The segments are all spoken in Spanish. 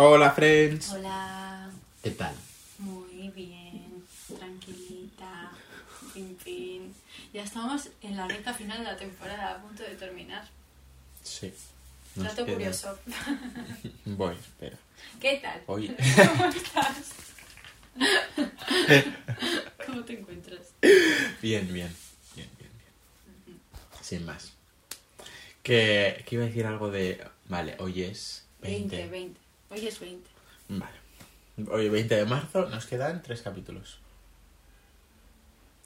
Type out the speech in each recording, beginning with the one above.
Hola, friends. Hola, ¿Qué tal? muy bien, tranquilita, fin, fin. Ya estamos en la recta final de la temporada, a punto de terminar. Sí. Dato queda- curioso. Voy, espera. ¿Qué tal? Oye. ¿Cómo estás? ¿Cómo te encuentras? Bien, bien. Bien, bien, bien. Sin más. Que, que iba a decir algo de... Vale, hoy es 20. 20, 20. Hoy es 20. Vale. Hoy 20 de marzo nos quedan tres capítulos.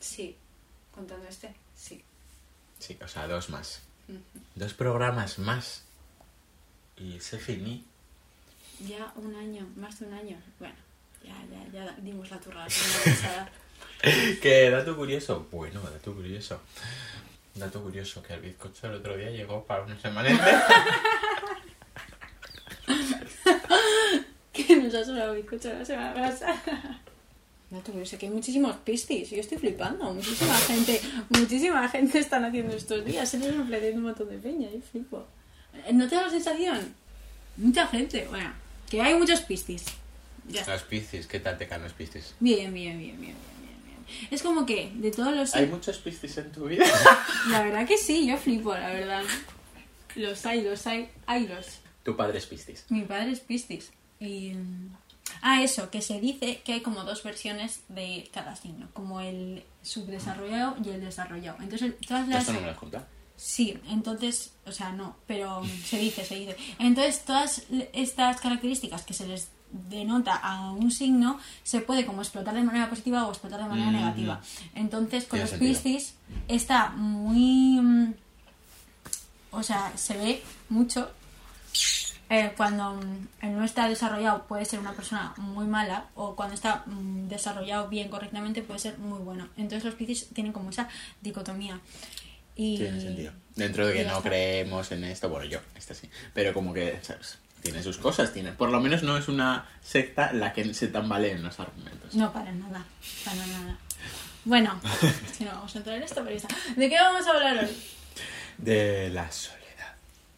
Sí. Contando este, sí. Sí, o sea, dos más. Dos programas más. Y se finí. Ya un año, más de un año. Bueno, ya, ya, ya dimos la turra. ¿Qué dato curioso? Bueno, dato curioso. Dato curioso, que el bizcocho el otro día llegó para una semana que nos ha sobrado bizcocho la semana pasada. No te curioso que hay muchísimos pistis. Yo estoy flipando. Muchísima gente, muchísima gente están haciendo estos días. Se les ofreciendo un montón de peña. Yo flipo. ¿No te da la sensación? Mucha gente. Bueno, que hay muchos pistis. Ya. Los piscis, ¿qué tal te caen los piscis? Bien, bien, bien, bien, bien, bien, bien. Es como que de todos los... ¿Hay muchos piscis en tu vida? La verdad que sí, yo flipo, la verdad. Los hay, los hay, hay los. tu padre es piscis. Mi padre es Piscis. Y... mm, Ah, eso, que se dice que hay como dos versiones de cada signo, como el subdesarrollado y el desarrollado. Entonces, todas las... Esto no me lo has contado. Sí, entonces, o sea, no, pero se dice, se dice. Entonces, todas estas características que se les denota a un signo se puede como explotar de manera positiva o explotar de manera Mm. negativa. Entonces, con los. Piscis está muy... mm, O sea, se ve mucho eh, cuando mm, no está desarrollado puede ser una persona muy mala o cuando está mm, desarrollado bien correctamente puede ser muy bueno. Entonces los Piscis tienen como esa dicotomía. Y... Tiene sentido. Dentro de que no está. creemos en esto, bueno, yo, esta sí. Pero como que, ¿sabes? Tiene sus cosas, tiene. Por lo menos no es una secta la que se tambaleen los argumentos. No, para nada. Para nada. Bueno, si no vamos a entrar en esto, pero ya está. ¿De qué vamos a hablar hoy? De la soledad.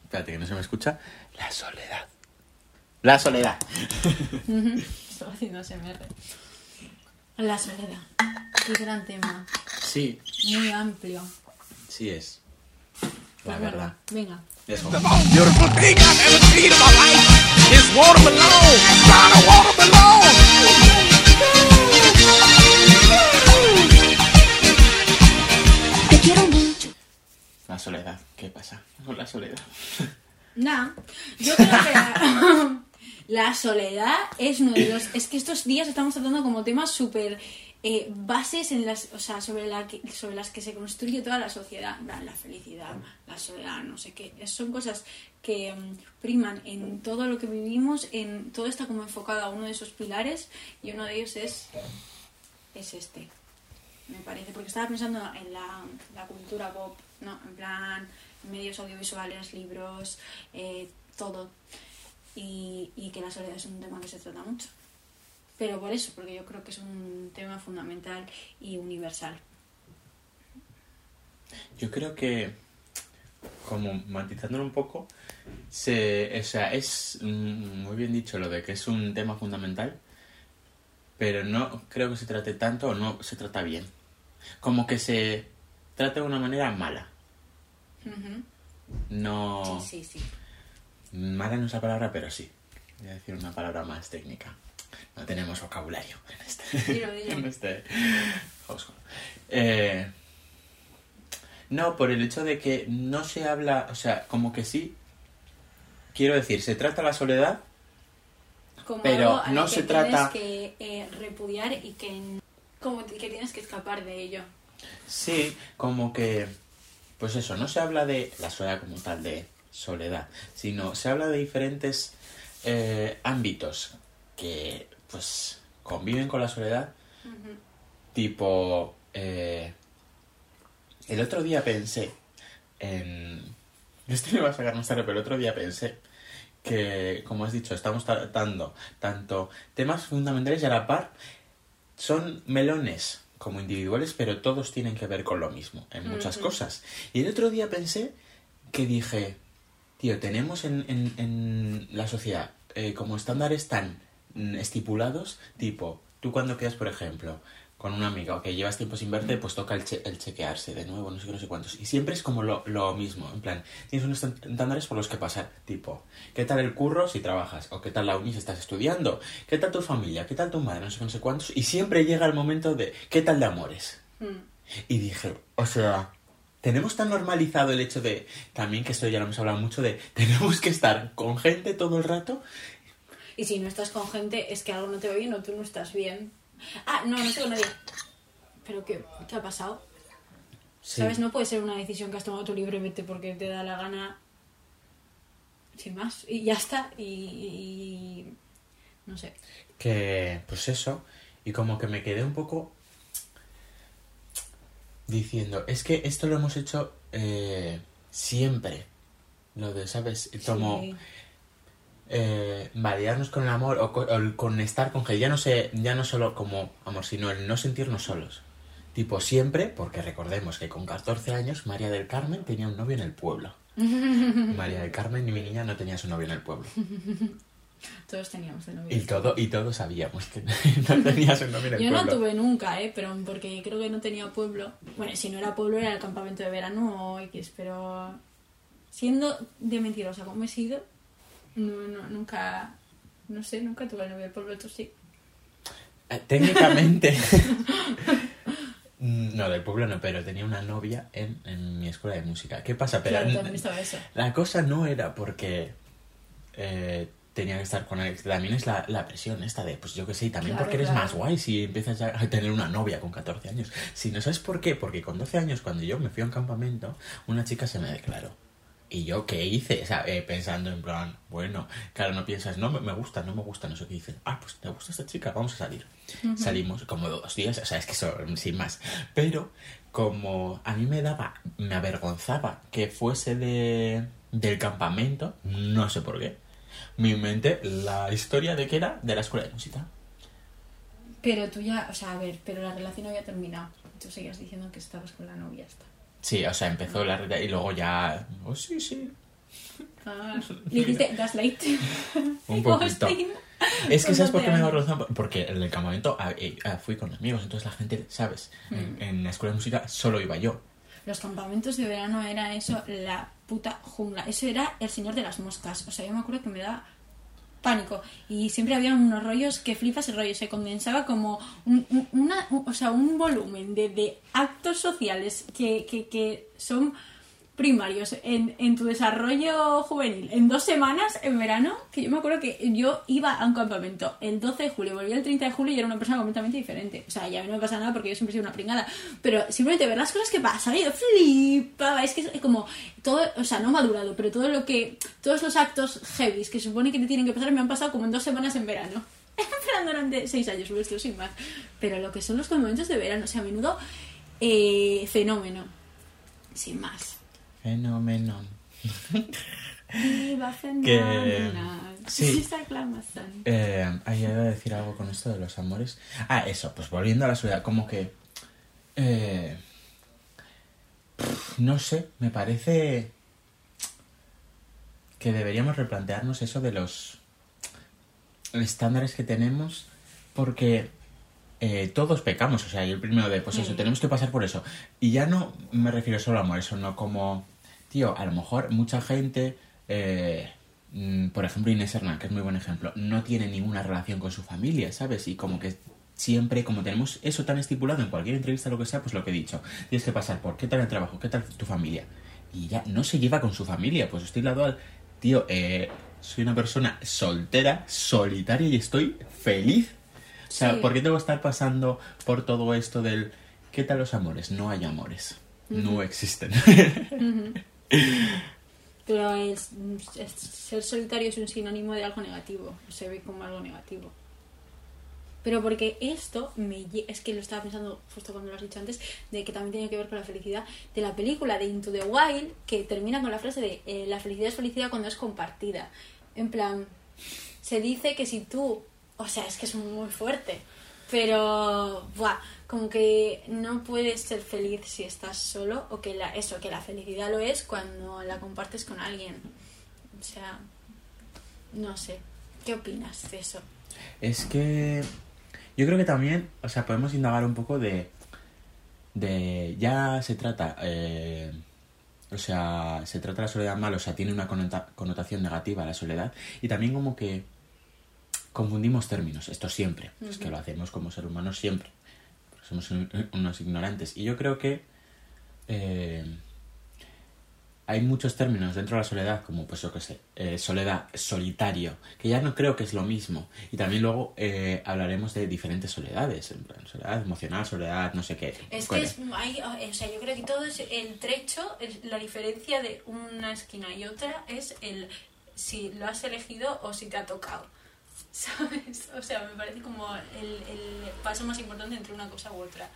Espérate, que no se me escucha. La soledad. La soledad. Estaba haciendo SMR. La soledad. Qué gran tema. Sí, Muy amplio. sí es. La Pues verdad. Venga. Eso. The most beautiful thing I've ever seen in my life is watermelon. Got a watermelon. Te quiero mucho. La soledad. ¿Qué pasa con la soledad? Nada, yo creo que la, soledad es uno de los... Es que estos días estamos tratando como temas súper eh, bases en las, o sea, sobre, la que- sobre las que se construye toda la sociedad. La felicidad, la soledad, no sé qué. Son cosas que mm, priman en todo lo que vivimos, en todo está como enfocado a uno de esos pilares y uno de ellos es, es este. Me parece, porque estaba pensando en la, la cultura pop, ¿no? En plan, medios audiovisuales, libros, eh, todo. Y, y que la soledad es un tema que se trata mucho. Pero por eso, porque yo creo que es un tema fundamental y universal. Yo creo que, como matizándolo un poco, se, o sea, es mm, muy bien dicho lo de que es un tema fundamental, pero no creo que se trate tanto o no se trata bien. Como que se trata de una manera mala. No. Sí, sí, sí. Mala no es la palabra, pero sí. Voy a decir una palabra más técnica. No tenemos vocabulario en este. Dilo, dilo. en este. Eh, no, por el hecho de que no se habla, o sea, como que sí. Quiero decir, se trata la soledad, Como Pero algo no que se trata- que eh, repudiar y que, como que tienes que escapar de ello. sí, como que. Pues eso, no se habla de la soledad como tal, de soledad, sino se habla de diferentes eh, ámbitos que, pues, conviven con la soledad. Tipo, eh, el otro día pensé en... Esto me va a sacar más tarde, pero el otro día pensé que, como has dicho, estamos tratando tanto temas fundamentales y a la par son melones como individuales, pero todos tienen que ver con lo mismo en muchas cosas. Y el otro día pensé que dije, tío, tenemos en, en- en la sociedad eh, como estándares tan mm, estipulados, tipo, tú cuando quedas, por ejemplo, con una amiga o que llevas tiempo sin verte, pues toca el, che- el chequearse de nuevo, no sé qué, no sé cuántos. Y siempre es como lo, lo mismo, en plan, tienes unos estándares por los que pasar, tipo, ¿qué tal el curro si trabajas? ¿O qué tal la uni si estás estudiando? ¿Qué tal tu familia? ¿Qué tal tu madre? No sé qué, no sé cuántos. Y siempre llega el momento de, ¿qué tal de amores? Mm. Y dije, o sea, tenemos tan normalizado el hecho de, también que esto ya lo hemos hablado mucho, de tenemos que estar con gente todo el rato. Y si no estás con gente, es que algo no te va bien o tú no estás bien. Ah, no, no estoy con nadie. ¿Pero qué, qué ha pasado? Sí. ¿Sabes? No puede ser una decisión que has tomado tú libremente porque te da la gana. Sin más. Y ya está. Y. y- no sé. Que, pues eso, y como que me quedé un poco diciendo, es que esto lo hemos hecho eh, siempre. Lo de, ¿sabes? Como Sí. Eh, variarnos con el amor o con, o el- con estar con gente. Ya no sé, ya no solo como amor, sino el no sentirnos solos. Tipo siempre, porque recordemos que con 14 años María del Carmen tenía un novio en el pueblo. María del Carmen y mi niña no tenía su novio en el pueblo. Todos teníamos de novio. Y todo, y todos sabíamos que no tenía su novio en el Yo no pueblo. tuve nunca, ¿eh? Pero porque creo que no tenía pueblo. Bueno, si no era pueblo era el campamento de verano o X, pero siendo de mentirosa como he sido, no, no, nunca, no sé, nunca tuve novio del pueblo, tú sí. Eh, Técnicamente. No, del pueblo no, pero tenía una novia en, en mi escuela de música. ¿Qué pasa? Pero Claro, también estaba eso. La cosa no era porque eh, tenía que estar con él. También es la, la presión esta de, pues yo que sé, y también Claro, porque eres claro. más guay si empiezas ya a tener una novia con 14 años. Si no sabes por qué, porque con 12 años, cuando yo me fui a un campamento, una chica se me declaró. Y yo, ¿qué hice? O sea, eh, pensando en plan, bueno, claro, no piensas, no, me, me gusta, no me gusta, no sé qué dices. Ah, pues te gusta esta chica, vamos a salir. Salimos como dos días, o sea, es que sin más. Pero como a mí me daba, me avergonzaba que fuese de, del campamento, no sé por qué, me inventé la historia de que era de la escuela de música. Pero tú ya, o sea, a ver, pero la relación había terminado. Tú seguías diciendo que estabas con la novia esta. Sí, o sea, empezó la reta y luego ya, oh, sí, sí, Ah, le hiciste gaslight. Un poquito. Es que ¿sabes por 12 qué me años. avergonzaba? Porque en el campamento eh, fui con amigos, entonces la gente, ¿sabes? En, en la escuela de música solo iba yo. Los campamentos de verano era eso, la puta jungla. Eso era el señor de las moscas. O sea, yo me acuerdo que me daba pánico. Y siempre había unos rollos que flipas el rollo. Se condensaba como un, un- una, un- o sea, un volumen de, de actos sociales que, que, que son primarios en, en tu desarrollo juvenil en dos semanas en verano que yo me acuerdo que yo iba a un campamento el 12 de julio volví el 30 de julio y era una persona completamente diferente. O sea ya no me pasa nada porque yo siempre he sido una pringada pero simplemente ver las cosas que pasan yo flipaba es que es como todo o sea no madurado pero todo lo que todos los actos heavies que supone que te tienen que pasar me han pasado como en dos semanas en verano. Durante seis años esto sin más. Pero lo que son los campamentos de verano o sea a menudo eh, fenómeno. Sin más Fenómeno. Viva fenomenal. sí. Esa aclamación. Eh, ahí iba a decir algo con esto de los amores. Ah, eso, pues volviendo a la sociedad, como que... eh, no sé, me parece que deberíamos replantearnos eso de los estándares que tenemos porque eh, todos pecamos, o sea, yo el primero de, pues eso, tenemos que pasar por eso. Y ya no me refiero solo a amor, eso no como, tío, a lo mejor mucha gente, eh, mm, por ejemplo Inés Hernán, que es muy buen ejemplo, no tiene ninguna relación con su familia, ¿sabes? Y como que siempre, como tenemos eso tan estipulado en cualquier entrevista, lo que sea, pues lo que he dicho, tienes que pasar por qué tal el trabajo, qué tal tu familia. Y ya no se lleva con su familia, pues estoy lado al, tío, eh, soy una persona soltera, solitaria y estoy feliz. O sea, Sí. ¿por qué tengo que estar pasando por todo esto del ¿qué tal los amores? No hay amores. No existen. Pero el, ser solitario es un sinónimo de algo negativo. Se ve como algo negativo. Pero porque esto me es que lo estaba pensando justo cuando lo has dicho antes, de que también tiene que ver con la felicidad de la película de Into the Wild, que termina con la frase de eh, la felicidad es felicidad cuando es compartida. En plan, se dice que si tú, o sea, es que es muy fuerte, pero, buah, como que no puedes ser feliz si estás solo, o que la, eso, que la felicidad lo es cuando la compartes con alguien. O sea, no sé. ¿Qué opinas de eso? Es que yo creo que también, o sea, podemos indagar un poco de, de ya se trata, eh, o sea, se trata la soledad mal, o sea, tiene una connota- connotación negativa la soledad y también como que confundimos términos, esto siempre, es que lo hacemos como ser humanos siempre, somos un- unos ignorantes y yo creo que eh, hay muchos términos dentro de la soledad, como pues yo que sé, eh, soledad, solitario, que ya no creo que es lo mismo. Y también luego eh, hablaremos de diferentes soledades, en plan, soledad emocional, soledad, no sé qué. Es que es, hay, o sea, yo creo que todo es el trecho, la diferencia de una esquina y otra es el si lo has elegido o si te ha tocado. ¿Sabes? O sea, me parece como el, el paso más importante entre una cosa u otra.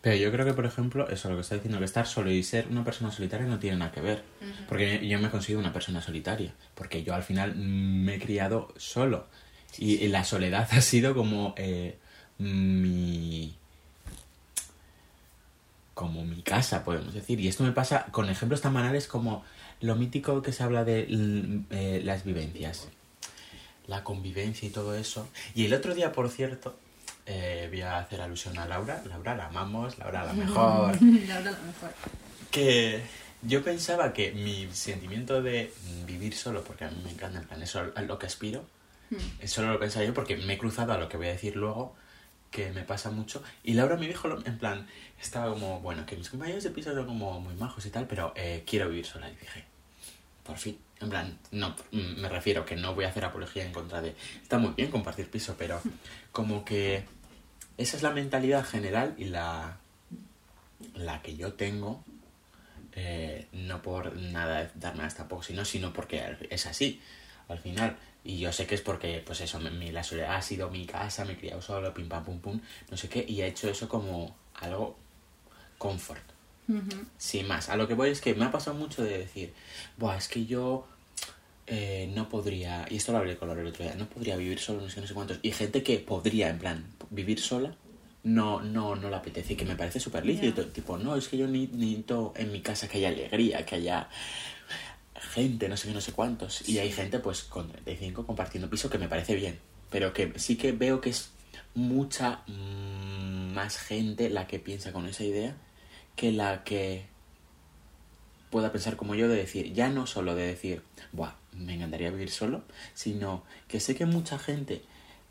Pero yo creo que, por ejemplo, eso lo que está diciendo, que estar solo y ser una persona solitaria no tiene nada que ver. Porque yo me considero una persona solitaria. Porque yo al final me he criado solo. Y, la soledad ha sido como eh, mi. como mi casa, podemos decir. Y esto me pasa con ejemplos tan banales como lo mítico que se habla de eh, las vivencias. La convivencia y todo eso. Y el otro día, por cierto, eh, voy a hacer alusión a Laura. Laura la amamos, Laura la mejor. La verdad, lo mejor. que yo pensaba que mi sentimiento de vivir solo, porque a mí me encanta, en plan, eso a lo que aspiro, eso lo pensaba yo porque me he cruzado a lo que voy a decir luego, que me pasa mucho. Y Laura me dijo, en plan, estaba como, bueno, que mis compañeros de piso son como muy majos y tal, pero eh, quiero vivir sola. Y dije, por fin. En plan, no, mm, me refiero que no voy a hacer apología en contra de... Está muy bien compartir piso, pero como que esa es la mentalidad general y la, la que yo tengo, eh, no por nada dar nada tampoco, sino, sino porque es así, al final. Y yo sé que es porque, pues eso, mi, la soledad ha sido mi casa, me he criado solo, pim pam pum pum, no sé qué, y he hecho eso como algo confort. Sin más, a lo que voy es que me ha pasado mucho de decir, Buah, es que yo eh, no podría, y esto lo hablé con Laura el otro día, no podría vivir solo, no sé, no sé cuántos, y gente que podría, en plan, vivir sola, no, no, no le apetece, y que me parece súper lícito, tipo, no, es que yo ni- necesito en mi casa que haya alegría, que haya gente, no sé qué, no sé cuántos, y hay gente, pues, con 35 compartiendo piso, que me parece bien, pero que sí que veo que es mucha mm, más gente la que piensa con esa idea que la que pueda pensar como yo de decir, ya no solo de decir, Buah, me encantaría vivir solo, sino que sé que mucha gente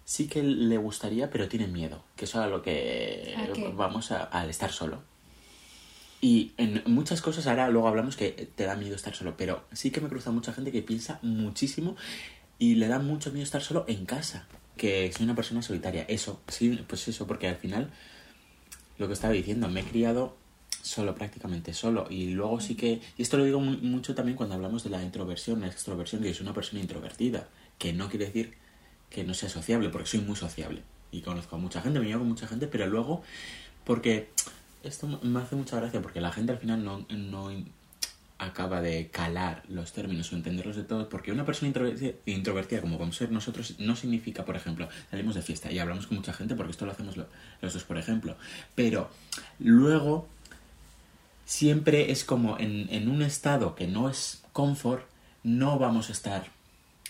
sí que le gustaría, pero tiene miedo, que eso es a lo que vamos a- al estar solo. Y en muchas cosas ahora luego hablamos que te da miedo estar solo, pero sí que me cruza mucha gente que piensa muchísimo y le da mucho miedo estar solo en casa, que soy una persona solitaria. Eso, sí, pues eso, porque al final lo que estaba diciendo, me he criado solo, prácticamente solo. Y luego sí que, y esto lo digo mu- mucho también cuando hablamos de la introversión, la extroversión, que soy una persona introvertida, que no quiere decir que no sea sociable, porque soy muy sociable. Y conozco a mucha gente, me llevo con mucha gente, pero luego, porque esto me hace mucha gracia, porque la gente al final no, no acaba de calar los términos o entenderlos de todos, porque una persona introvertida, introvertida como vamos a ser nosotros no significa, por ejemplo, salimos de fiesta y hablamos con mucha gente, porque esto lo hacemos lo- los dos, por ejemplo, pero luego siempre es como en, en un estado que no es confort, no vamos a estar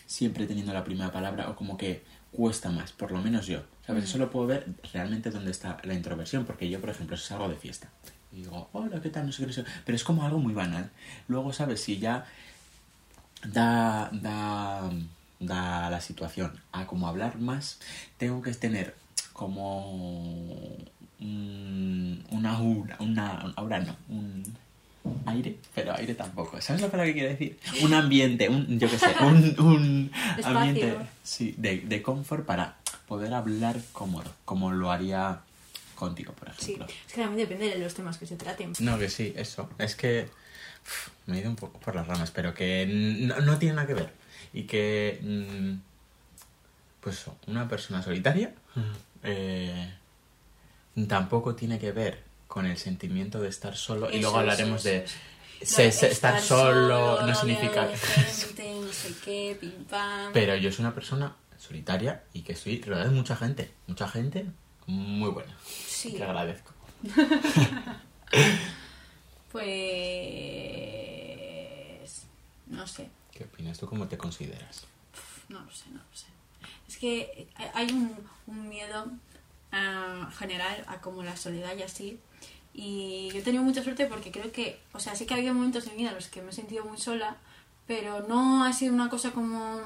siempre teniendo la primera palabra o como que cuesta más, por lo menos yo. ¿Sabes? Eso lo puedo ver realmente dónde está la introversión, porque yo, por ejemplo, si salgo de fiesta y digo, hola, ¿qué tal? No sé qué, no sé qué", pero es como algo muy banal. Luego, ¿sabes? Si ya da, da, da la situación a como hablar más, tengo que tener como un- una aura, una aura no, un aire, pero aire tampoco. ¿Sabes la palabra que quiero decir? Un ambiente, un, yo qué sé, un, ambiente sí, de, de confort para poder hablar cómodo, como lo haría contigo, por Sí, ejemplo. es que también depende de los temas que se traten. No, que sí, eso. Es que uf, me he ido un poco por las ramas, pero que no, no tiene nada que ver. Y que, mm, pues eso, una persona solitaria eh, tampoco tiene que ver con el sentimiento de estar solo. y luego hablaremos de se- No, estar, solo, no significa... de gente, no sé qué, pim pam. Pero yo soy una persona solitaria y que estoy rodeada de mucha gente. Mucha gente muy buena. Sí. Que agradezco. Pues. No sé. ¿Qué opinas tú? ¿Cómo te consideras? No lo sé, no lo sé. Es que hay un, miedo ah, general a como la soledad y así. Y yo he tenido mucha suerte porque creo que, o sea, sí que ha habido momentos en mi vida en los que me he sentido muy sola, pero no ha sido una cosa como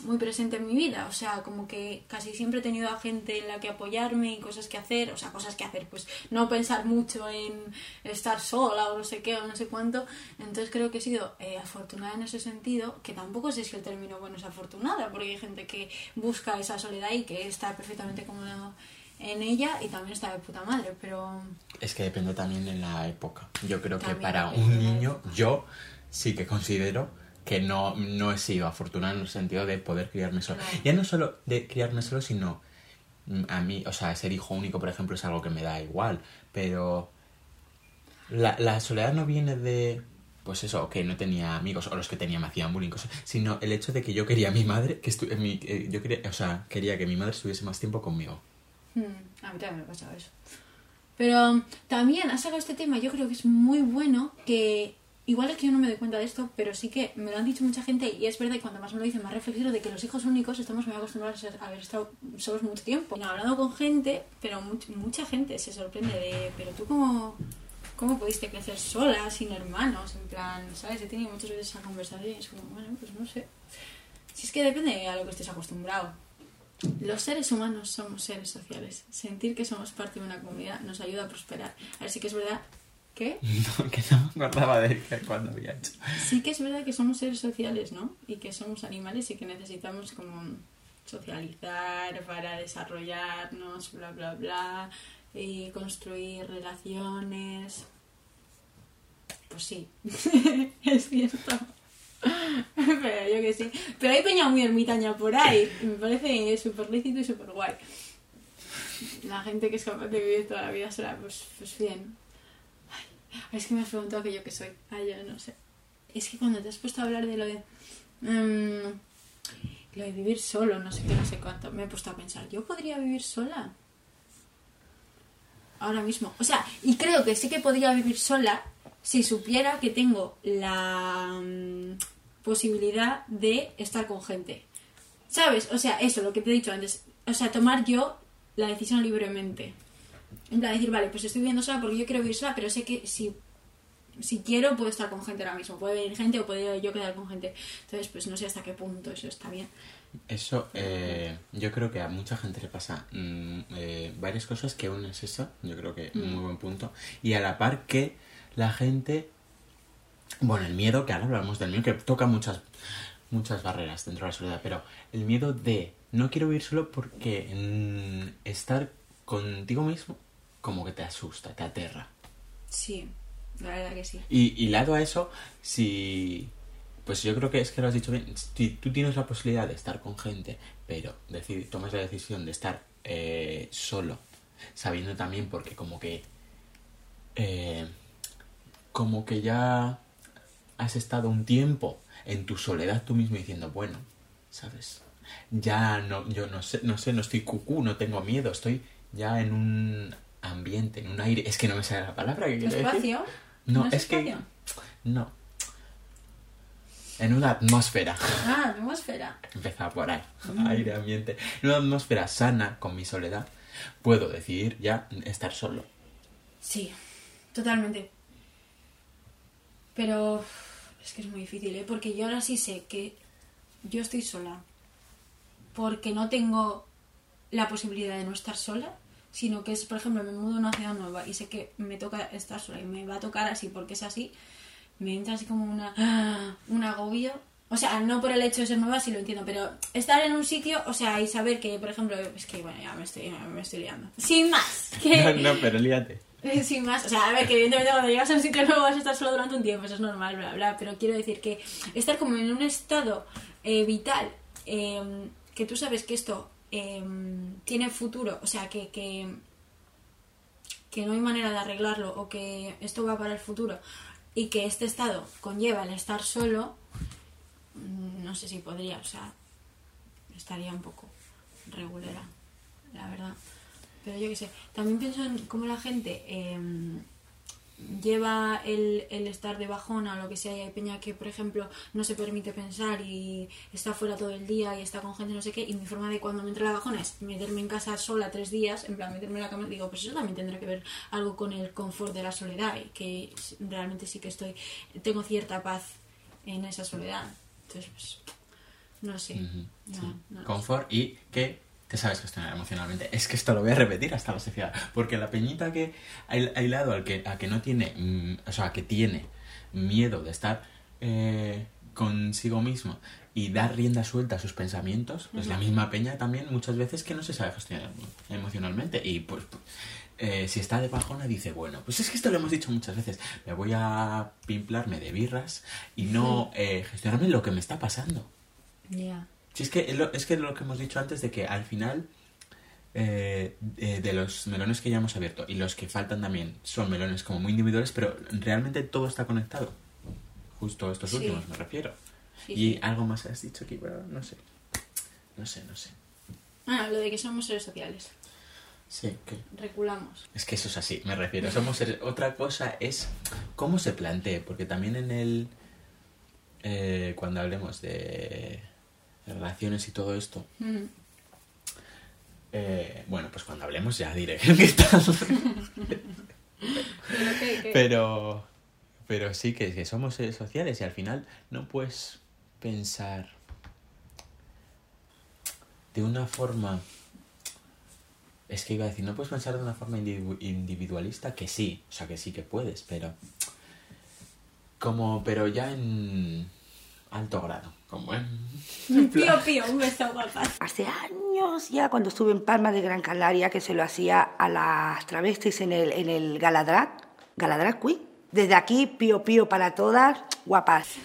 muy presente en mi vida, o sea, como que casi siempre he tenido a gente en la que apoyarme y cosas que hacer, o sea, cosas que hacer, pues no pensar mucho en estar sola o no sé qué o no sé cuánto, entonces creo que he sido eh, afortunada en ese sentido, que tampoco sé si el término bueno es afortunada, porque hay gente que busca esa soledad y que está perfectamente cómoda en ella y también está de puta madre, pero Es que depende también de la época. Yo creo que para un niño, yo sí que considero que no, no he sido afortunado en el sentido de poder criarme solo. Ya no solo de criarme solo, sino mm, a mí, o sea, ser hijo único, por ejemplo, es algo que me da igual, pero la, la soledad no viene de, pues eso, que no tenía amigos o los que tenía me hacían bullying, cosas, sino el hecho de que yo quería a mi madre, que estu- mi- eh, yo quería, o sea, quería que mi madre estuviese más tiempo conmigo. Hmm, a mí también me ha pasado eso. Pero también ha sacado este tema, yo creo que es muy bueno que... Igual es que yo no me doy cuenta de esto, pero sí que me lo han dicho mucha gente y es verdad que cuando más me lo dicen más reflexivo de que los hijos únicos estamos muy acostumbrados a haber estado solos mucho tiempo. Y hablado con gente, pero much- mucha gente se sorprende de, pero tú cómo, cómo pudiste crecer sola, sin hermanos, en plan, ¿sabes? He tenido muchas veces esa conversación y es como, bueno, pues no sé. Si es que depende a lo que estés acostumbrado. Los seres humanos somos seres sociales. Sentir que somos parte de una comunidad nos ayuda a prosperar. A ver, sí que es verdad que... No, que no me acordaba de cuando había hecho. Sí que es verdad que somos seres sociales, ¿no? Y que somos animales y que necesitamos como socializar para desarrollarnos, bla, bla, bla, y construir relaciones. Pues sí, es cierto. Pero yo que sí. Pero hay peña muy ermitaña por ahí. Me parece súper lícito y súper guay. La gente que es capaz de vivir toda la vida sola, pues, pues bien. Es que me has preguntado que yo qué soy. Ay, yo no sé. Es que cuando te has puesto a hablar de lo de. mm, lo de vivir solo, no sé qué, no sé cuánto, me he puesto a pensar, ¿yo podría vivir sola? Ahora mismo. O sea, y creo que sí que podría vivir sola si supiera que tengo la mm, posibilidad de estar con gente. ¿Sabes? O sea, eso, lo que te he dicho antes. O sea, tomar yo la decisión libremente. En plan, decir, vale, pues estoy viviendo sola porque yo quiero vivir sola, pero sé que si, si quiero puedo estar con gente ahora mismo. Puede venir gente o puedo yo quedar con gente. Entonces, pues no sé hasta qué punto eso está bien. Eso, eh, yo creo que a mucha gente le pasa mm, eh, varias cosas que uno es eso, yo creo que Mm. muy buen punto. Y a la par que la gente, bueno, el miedo, que ahora hablamos del miedo, que toca muchas, muchas barreras dentro de la soledad, pero el miedo de no quiero vivir solo porque mm, estar contigo mismo como que te asusta, te aterra. Sí, la verdad que sí. Y, y lado a eso, si. Pues yo creo que es que lo has dicho bien. Si tú tienes la posibilidad de estar con gente, pero decid- tomas la decisión de estar eh, solo, sabiendo también porque como que. eh, como que ya has estado un tiempo en tu soledad tú mismo diciendo, bueno, ¿sabes? Ya no, yo no sé, no sé, no estoy cucú, no tengo miedo, estoy ya en un ambiente, en un aire. Es que no me sale la palabra que quiero decir. ¿Espacio? No, ¿No es es, que. espacio? No. En una atmósfera. Ah, atmósfera. Empezaba por ahí. Mm. Aire, ambiente. En una atmósfera sana con mi soledad. Puedo decidir ya estar solo. Sí, totalmente. Pero es que es muy difícil, ¿eh? Porque yo ahora sí sé que yo estoy sola. Porque no tengo la posibilidad de no estar sola, sino que es, por ejemplo, me mudo a una ciudad nueva y sé que me toca estar sola y me va a tocar así porque es así, me entra así como una, un agobio. O sea, no por el hecho de ser nueva, sí lo entiendo, pero estar en un sitio, o sea, y saber que, por ejemplo, es que, bueno, ya me estoy, me estoy liando. Sin más, que... No, no, pero líate. Sin más, o sea, a ver, que evidentemente cuando llegas a un sitio nuevo vas a estar solo durante un tiempo, eso es normal, bla, bla, pero quiero decir que estar como en un estado eh, vital, eh, que tú sabes que esto eh, tiene futuro, o sea, que, que, que no hay manera de arreglarlo o que esto va para el futuro y que este estado conlleva el estar solo, mm, no sé si podría, o sea, estaría un poco regulera, la verdad. Pero yo qué sé, también pienso en cómo la gente eh, lleva el, el estar de bajona o lo que sea y hay peña que por ejemplo no se permite pensar y está fuera todo el día y está con gente no sé qué y mi forma de cuando me entra la bajona es meterme en casa sola tres días en plan meterme en la cama digo pues eso también tendrá que ver algo con el confort de la soledad y que realmente sí que estoy tengo cierta paz en esa soledad entonces pues no sé no, sí. no. Confort y que te sabes gestionar emocionalmente. Es que esto lo voy a repetir hasta la sociedad. Porque la peñita que ha aislado al que, a que no tiene, mm, o sea, que tiene miedo de estar eh, consigo mismo y dar rienda suelta a sus pensamientos, es la misma peña también muchas veces que no se sabe gestionar emocionalmente. Y pues, pues, eh, si está de bajona dice, bueno, pues es que esto lo hemos dicho muchas veces, me voy a pimplarme de birras y no eh, gestionarme lo que me está pasando. Ya. Sí, es que es lo, es que lo que hemos dicho antes de que al final eh, eh, de los melones que ya hemos abierto y los que faltan también son melones como muy individuales, pero realmente todo está conectado. Justo estos Sí. últimos me refiero. Sí, y sí. algo más has dicho aquí, pero no sé. No sé, no sé. Ah, lo de que somos seres sociales. Sí, que... Reculamos. Es que eso es así, me refiero. Somos seres- Otra cosa es cómo se plantee, porque también en el... eh, cuando hablemos de relaciones y todo esto, Mm. Eh, bueno, pues cuando hablemos ya diré qué tal. Pero Pero, pero sí que, que somos seres sociales y al final no puedes pensar de una forma... Es que iba a decir, no puedes pensar de una forma individu- individualista, que sí, o sea, que sí que puedes, pero... Como, pero ya en alto grado, como en... Pío, pío, un beso guapas. Hace años ya, cuando estuve en Palma de Gran Canaria, que se lo hacía a las travestis en el, en el Galadrag, Galadrag Queen. Desde aquí, pío pío para todas, guapas.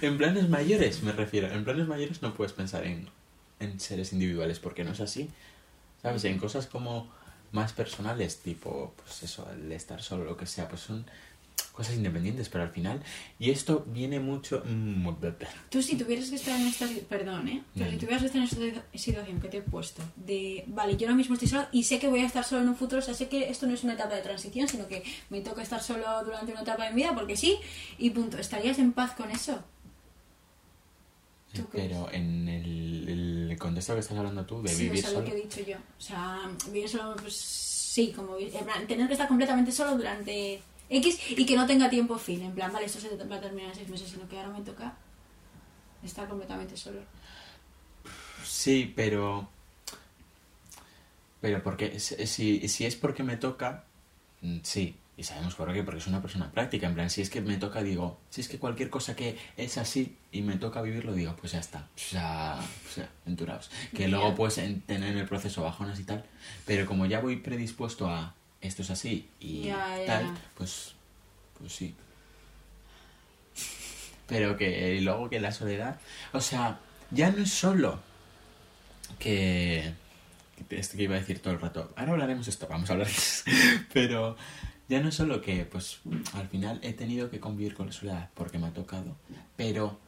En planes mayores, me refiero. En planes mayores no puedes pensar en, en seres individuales porque no es así. ¿Sabes? En cosas como más personales, tipo, pues eso, el estar solo, lo que sea, pues son cosas independientes, pero al final. Y esto viene mucho. mm, Tú si tuvieras que estar en esta... Perdón, ¿eh? Pero si tuvieras que estar en esta situación que te he puesto de... Vale, yo ahora mismo estoy solo y sé que voy a estar solo en un futuro. O sea, sé que esto no es una etapa de transición, sino que me toca estar solo durante una etapa de mi vida porque sí y punto. ¿Estarías en paz con eso? Pero en el, el contexto que estás hablando tú, de sí, vivir o sea, solo. lo que he dicho yo. O sea, vivir solo, pues sí, como tener que estar completamente solo durante X y que no tenga tiempo fin. En plan, vale, esto se va a terminar en seis meses, sino que ahora me toca estar completamente solo. Sí, pero. Pero porque. Si, si es porque me toca. mm, Sí. Y sabemos por qué, porque es una persona práctica. En plan, si es que me toca, digo. Si es que cualquier cosa que es así y me toca vivirlo, digo, pues ya está. O sea, o sea enturados. Que luego puedes en- tener en el proceso bajonas y tal. Pero como ya voy predispuesto a esto es así y tal, pues. Pues sí. Pero que y luego que la soledad. O sea, ya no es solo que esto que iba a decir todo el rato ahora hablaremos de esto vamos a hablar pero ya no es solo que pues al final he tenido que convivir con la soledad porque me ha tocado pero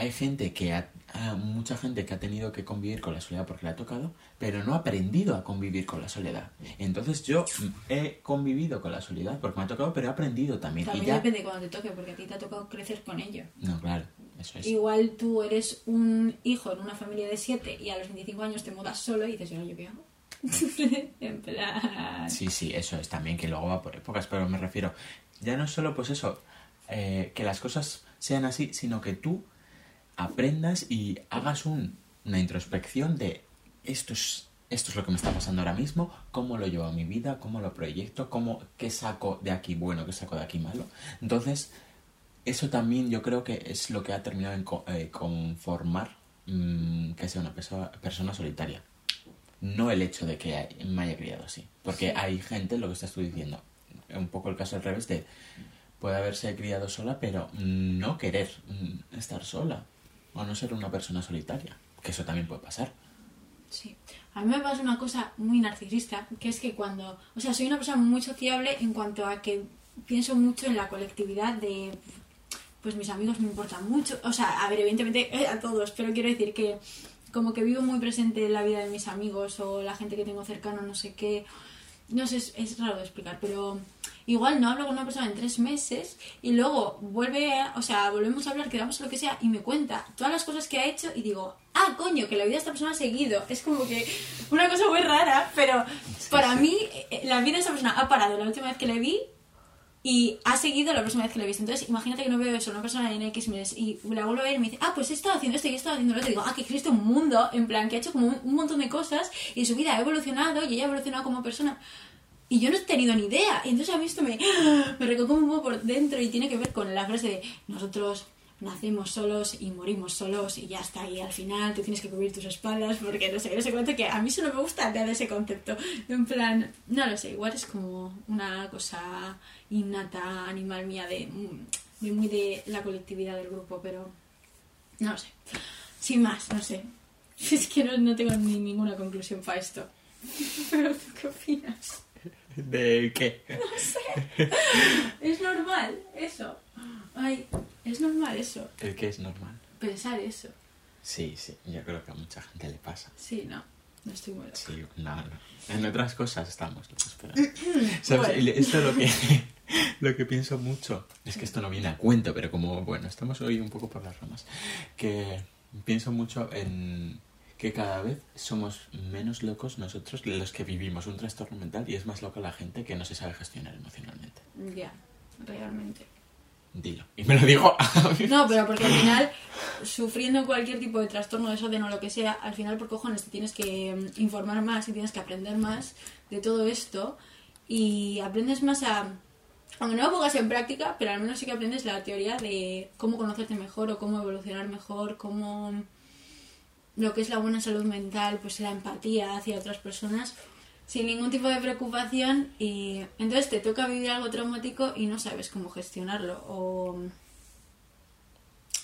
hay gente que ha, ha- mucha gente que ha tenido que convivir con la soledad porque le ha tocado pero no ha aprendido a convivir con la soledad entonces yo mm, he convivido con la soledad porque me ha tocado pero he aprendido también, También y ya depende de cuando te toque, porque a ti te ha tocado crecer con ello. no claro eso es Igual tú eres un hijo en una familia de siete y a los 25 años te mudas solo y dices, "¿Y ahora ¿yo qué hago? en plan... Sí, sí, eso es también que luego va por épocas, pero me refiero, ya no es solo pues eso, eh, que las cosas sean así, sino que tú aprendas y hagas un- una introspección de esto es, esto es lo que me está pasando ahora mismo, cómo lo llevo a mi vida, cómo lo proyecto, cómo, qué saco de aquí bueno, qué saco de aquí malo. Entonces, eso también yo creo que es lo que ha terminado en co- eh, conformar mm, que sea una perso- persona solitaria. No el hecho de que me haya criado así. Porque Sí. hay gente, lo que estás tú diciendo, un poco el caso al revés de puede haberse criado sola, pero no querer mm, estar sola. O no ser una persona solitaria. Que eso también puede pasar. Sí. A mí me pasa una cosa muy narcisista, que es que cuando... O sea, soy una persona muy sociable en cuanto a que pienso mucho en la colectividad de... Pues mis amigos me importan mucho. O sea, a ver, evidentemente eh, a todos, pero quiero decir que como que vivo muy presente en la vida de mis amigos o la gente que tengo cercano, no sé qué. No sé, es, es raro de explicar, pero igual no hablo con una persona en tres meses y luego vuelve, a- o sea, volvemos a hablar, quedamos lo que sea y me cuenta todas las cosas que ha hecho y digo, ah, coño, que la vida de esta persona ha seguido. Es como que una cosa muy rara, pero para mí eh, la vida de esa persona ha parado la última vez que le vi y ha seguido la próxima vez que lo he visto. Entonces, imagínate que no veo eso, una persona en X meses y la vuelvo a ver y me dice, ah, pues he estado haciendo esto y he estado haciendo lo otro. Y digo, ah, que existe un mundo, en plan, que ha hecho como un, montón de cosas y su vida ha evolucionado y ella ha evolucionado como persona. Y yo no he tenido ni idea. Y entonces a mí me, me un poco por dentro y tiene que ver con la frase de nosotros nacemos solos y morimos solos y ya está. Y al final tú tienes que cubrir tus espaldas porque no sé, no sé cuánto que a mí eso no me gusta nada ese concepto. En plan, no lo sé, igual es como una cosa innata, animal mía, de, de muy de la colectividad del grupo, pero no lo sé. Sin más, no sé. Es que no, no tengo ni ninguna conclusión para esto. Pero tú qué opinas? ¿De qué? Es normal eso. Ay, es normal eso. ¿El qué es normal? Pensar eso. Sí, sí, yo creo que a mucha gente le pasa. Sí, no. No estoy muy loca. Sí, no, no. En otras cosas estamos locos, pero... ¿Sabes? Bueno. Y Esto es lo que, lo que pienso mucho. Es que esto no viene a cuento, pero como, bueno, estamos hoy un poco por las ramas. Que pienso mucho en que cada vez somos menos locos nosotros los que vivimos un trastorno mental y es más loca la gente que no se sabe gestionar emocionalmente. Ya, realmente. Dilo. Y me lo digo a mí. No, pero porque al final, sufriendo cualquier tipo de trastorno, desorden o lo que sea, al final por cojones te tienes que mm, informar más y tienes que aprender más de todo esto y aprendes más a... Aunque no lo pongas en práctica, pero al menos sí que aprendes la teoría de cómo conocerte mejor o cómo evolucionar mejor, cómo lo que es la buena salud mental, pues la empatía hacia otras personas, sin ningún tipo de preocupación y entonces te toca vivir algo traumático y no sabes cómo gestionarlo o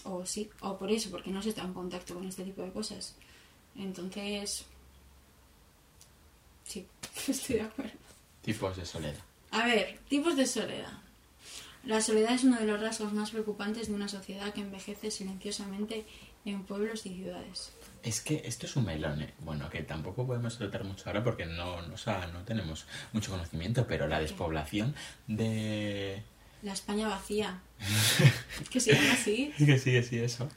o sí, o por eso, porque no se está en contacto con este tipo de cosas. Entonces, sí, estoy de acuerdo. Tipos de soledad. A ver, tipos de soledad. La soledad es uno de los rasgos más preocupantes de una sociedad que envejece silenciosamente en pueblos y ciudades. Es que esto es un melón, ¿eh? bueno, que tampoco podemos tratar mucho ahora porque no, no, o sea, no tenemos mucho conocimiento, pero la despoblación de... La España vacía. que se llama así. Que sí, que sí, eso.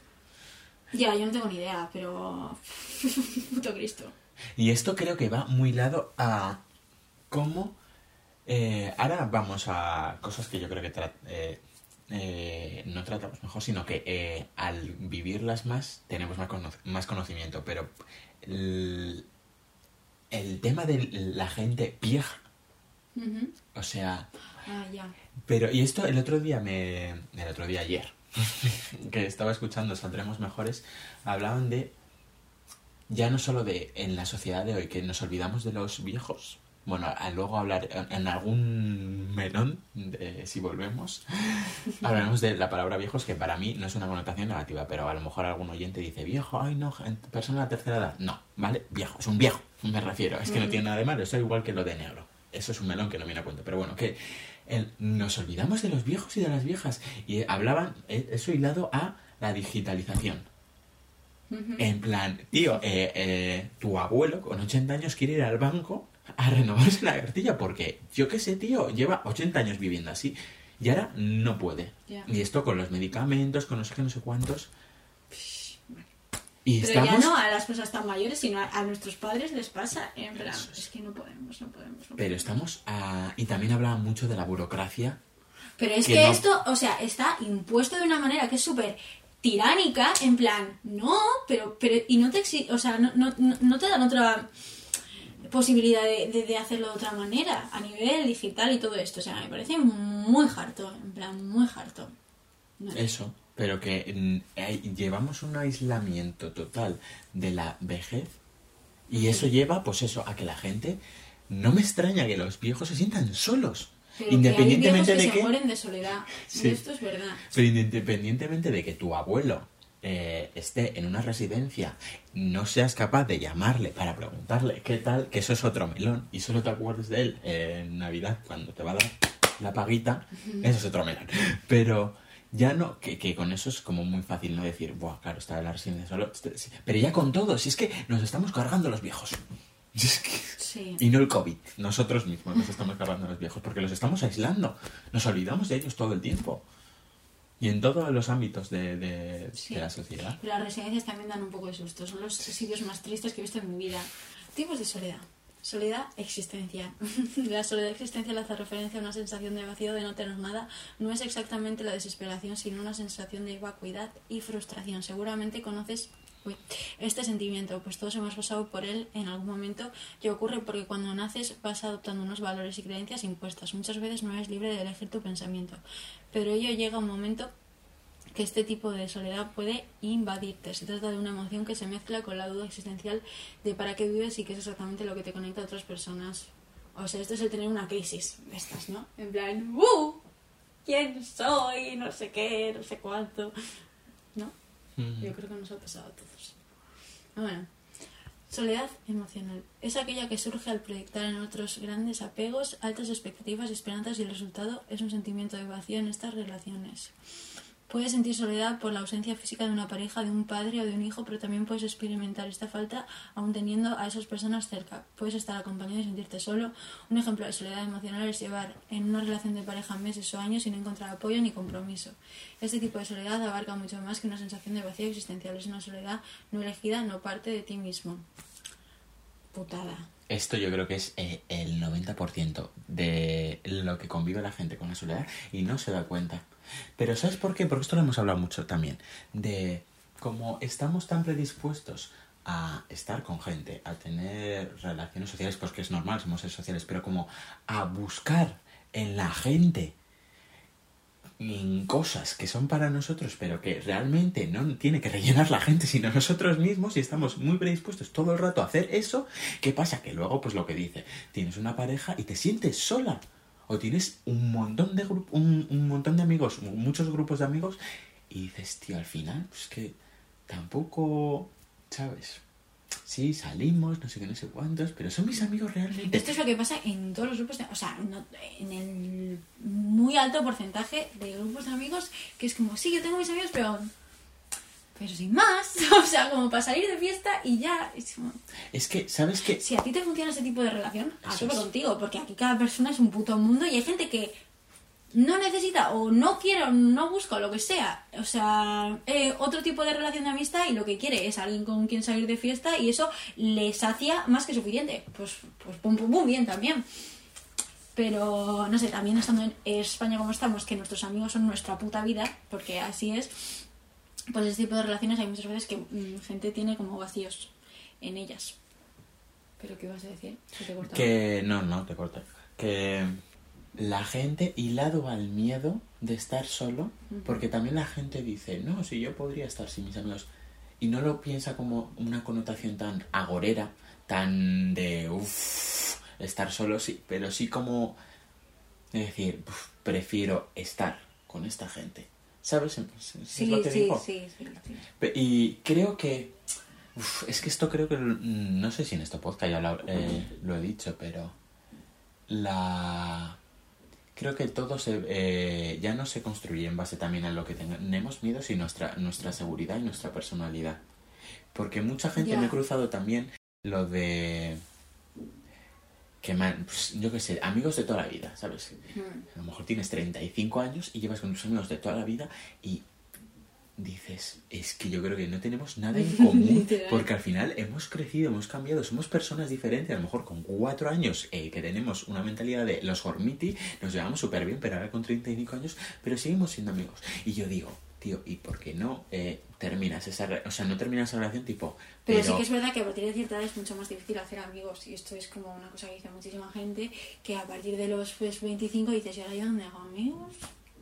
Ya, yo no tengo ni idea, pero... Puto Cristo. Y esto creo que va muy lado a cómo... eh, ahora vamos a cosas que yo creo que tra- eh, eh, no tratamos mejor, sino que eh, al vivirlas más tenemos más, cono- más conocimiento, pero el, el tema de la gente vieja, o sea, Ah, ya. pero, y esto el otro día me. El otro día ayer, que estaba escuchando Saldremos Mejores, hablaban de. Ya no solo de en la sociedad de hoy, que nos olvidamos de los viejos. Bueno, a luego hablar en, algún melón, de, si volvemos, hablaremos de la palabra viejos, que para mí no es una connotación negativa, pero a lo mejor algún oyente dice viejo, ay no, persona de la tercera edad. No, ¿vale? Viejo, es un viejo, me refiero. Es que no tiene nada de malo, es igual que lo de negro. Eso es un melón que no viene a cuento. Pero bueno, que el- nos olvidamos de los viejos y de las viejas. Y hablaban, eh, eso hilado a la digitalización. En plan, tío, eh, eh, tu abuelo con 80 años quiere ir al banco a renovarse la cartilla porque, yo qué sé, tío, lleva 80 años viviendo así y ahora no puede. Y esto con los medicamentos, con no sé qué, no sé cuántos. Y Pero estamos... ya no a las personas tan mayores, sino a, a nuestros padres les pasa. En plan, es. es que no podemos, no podemos. no Pero podemos. estamos a... Y también hablaban mucho de la burocracia. Pero es que que, no- esto, o sea, está impuesto de una manera que es súper tiránica, en plan, no, pero, pero, y no te o sea, no, no- no te dan otra posibilidad de, de- de hacerlo de otra manera, a nivel digital y todo esto, o sea, me parece muy harto, en plan, muy harto. No. Eso, pero que mm, llevamos un aislamiento total de la vejez y eso lleva, pues eso, a que la gente... No me extraña que los viejos se sientan solos. Pero independientemente que hay de que que... se mueren de soledad, Sí. esto es verdad. Pero independientemente de que tu abuelo eh, esté en una residencia, no seas capaz de llamarle para preguntarle qué tal, que eso es otro melón, y solo te acuerdes de él en Navidad cuando te va a dar la paguita, eso es otro melón. Pero ya no, que, que con eso es como muy fácil no decir, Buah, claro, está en la residencia solo. Este- sí". Pero ya con todo, si es que nos estamos cargando los viejos. Si Es que... Sí. Y no el COVID. Nosotros mismos nos estamos cargando los viejos porque los estamos aislando. Nos olvidamos de ellos todo el tiempo. Y en todos los ámbitos de, de- Sí. de la sociedad. Pero las residencias también dan un poco de susto. Son los sitios más tristes que he visto en mi vida. Tipos de soledad. Soledad existencial. la soledad existencial hace referencia a una sensación de vacío de no tener nada. No es exactamente la desesperación, sino una sensación de vacuidad y frustración. Seguramente conoces uy, este sentimiento, pues todos hemos pasado por él en algún momento y ocurre porque cuando naces vas adoptando unos valores y creencias impuestas. Muchas veces no eres libre de elegir tu pensamiento, pero ello llega un momento que este tipo de soledad puede invadirte. Se trata de una emoción que se mezcla con la duda existencial de para qué vives y qué es exactamente lo que te conecta a otras personas. O sea, esto es el tener una crisis de estas, ¿no? En plan, ¡uh! ¿Quién soy? No sé qué, no sé cuánto. ¿No? Yo creo que nos ha pasado a todos. Bueno, soledad emocional. Es aquella que surge al proyectar en otros grandes apegos, altas expectativas esperanzas y el resultado es un sentimiento de vacío en estas relaciones. Puedes sentir soledad por la ausencia física de una pareja, de un padre o de un hijo, pero también puedes experimentar esta falta aún teniendo a esas personas cerca. Puedes estar acompañado y sentirte solo. Un ejemplo de soledad emocional es llevar en una relación de pareja meses o años sin encontrar apoyo ni compromiso. Este tipo de soledad abarca mucho más que una sensación de vacío existencial. Es una soledad no elegida, no parte de ti mismo. Putada. Esto yo creo que es eh, el 90% de lo que convive la gente con la soledad y no se da cuenta. Pero ¿sabes por qué? Porque esto lo hemos hablado mucho también. De cómo estamos tan predispuestos a estar con gente, a tener relaciones sociales, pues que es normal, somos seres sociales, pero como a buscar en la gente en cosas que son para nosotros, pero que realmente no tiene que rellenar la gente, sino nosotros mismos, y estamos muy predispuestos todo el rato a hacer eso, ¿qué pasa? Que luego, pues lo que dice, tienes una pareja y te sientes sola. O tienes un montón de un, un montón de amigos, muchos grupos de amigos, y dices, tío, al final, pues que tampoco, ¿sabes? Sí, salimos, no sé qué, no sé cuántos, pero son mis amigos realmente. Esto es lo que pasa en todos los grupos, de- o sea, no- en el muy alto porcentaje de grupos de amigos, que es como, sí, yo tengo mis amigos, pero, pero sin más, o sea, como para salir de fiesta y ya. es que, ¿sabes qué? si a ti te funciona ese tipo de relación, es. contigo, porque aquí cada persona es un puto mundo y hay gente que no necesita o no quiere o no busca o lo que sea, o sea, eh, otro tipo de relación de amistad y lo que quiere es alguien con quien salir de fiesta y eso le sacia más que suficiente. Pues, pues pum, pum, pum, bien también. Pero, no sé, también estando en España como estamos, que nuestros amigos son nuestra puta vida, porque así es, pues ese tipo de relaciones hay muchas veces que mm, gente tiene como vacíos en ellas. ¿Pero qué vas a decir? Se te corta. Que no, no, te corto. Que la gente hilado al miedo de estar solo, porque también la gente dice, no, si yo podría estar sin mis amigos, y no lo piensa como una connotación tan agorera, tan de, uff, estar solo, sí, pero sí como de decir, "Uf, prefiero estar con esta gente. ¿Sabes? Es- es Sí, lo que sí, digo. sí, sí, sí. Y creo que. uf, es que esto creo que. mm, No sé si en este podcast ya lo, eh, lo he dicho, pero. La. Creo que todo se, eh, ya no se construye en base también a lo que tenemos miedo, sino nuestra, nuestra seguridad y nuestra personalidad. Porque mucha gente me he cruzado también lo de. Que man, pues, yo qué sé, amigos de toda la vida, ¿sabes? Mm. A lo mejor tienes 35 años y llevas con tus amigos de toda la vida y dices, es que yo creo que no tenemos nada en común porque al final hemos crecido, hemos cambiado, somos personas diferentes, a lo mejor con cuatro años eh, que tenemos una mentalidad de los Gormiti, nos llevamos súper bien, pero ahora con 35 años, pero seguimos siendo amigos. Y yo digo, tío, ¿y por qué no eh, terminas esa, re- o sea, no terminas esa relación tipo... Pero, sí que es verdad que a partir de cierta edad es mucho más difícil hacer amigos y esto es como una cosa que dice muchísima gente que a partir de los pues, 25 dices, ¿y ahora yo dónde hago amigos?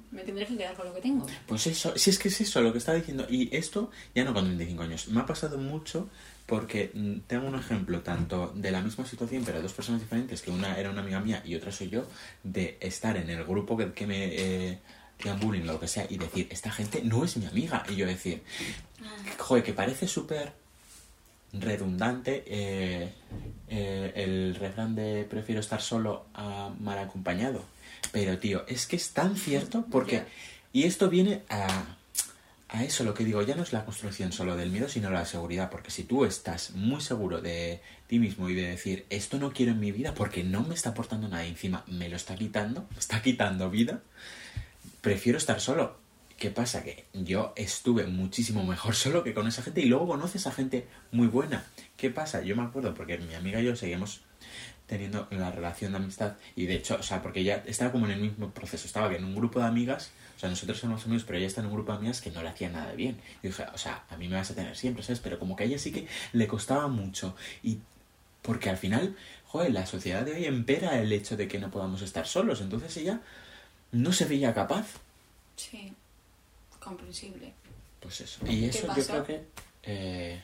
Me tendré que quedar con lo que tengo. Pues eso, si es que es eso lo que estaba diciendo. Y esto ya no con 35 años. Me ha pasado mucho porque mm, tengo un ejemplo tanto de la misma situación, pero dos personas diferentes, que una era una amiga mía y otra soy yo, de estar en el grupo que, que me eh, digan bullying o lo que sea y decir, esta gente no es mi amiga. Y yo decir, joder, que parece súper redundante eh, eh, el refrán de prefiero estar solo a mal acompañado. Pero, tío, es que es tan cierto porque... Y esto viene a, a eso lo que digo, ya no es la construcción solo del miedo, sino la seguridad. Porque si tú estás muy seguro de ti mismo y de decir, esto no quiero en mi vida porque no me está aportando nada encima me lo está quitando, me está quitando vida, prefiero estar solo. ¿Qué pasa? Que yo estuve muchísimo mejor solo que con esa gente y luego conoces a gente muy buena. ¿Qué pasa? Yo me acuerdo porque mi amiga y yo seguimos teniendo la relación de amistad y de hecho, o sea, porque ella estaba como en el mismo proceso, estaba en un grupo de amigas, o sea, nosotros somos amigos, pero ella está en un grupo de amigas que no le hacía nada bien. Y dije, o sea, a mí me vas a tener siempre, ¿sabes? Pero como que a ella sí que le costaba mucho y porque al final, joder, la sociedad de hoy empera el hecho de que no podamos estar solos, entonces ella no se veía capaz. Sí, comprensible. Pues eso. Y eso yo creo que... eh,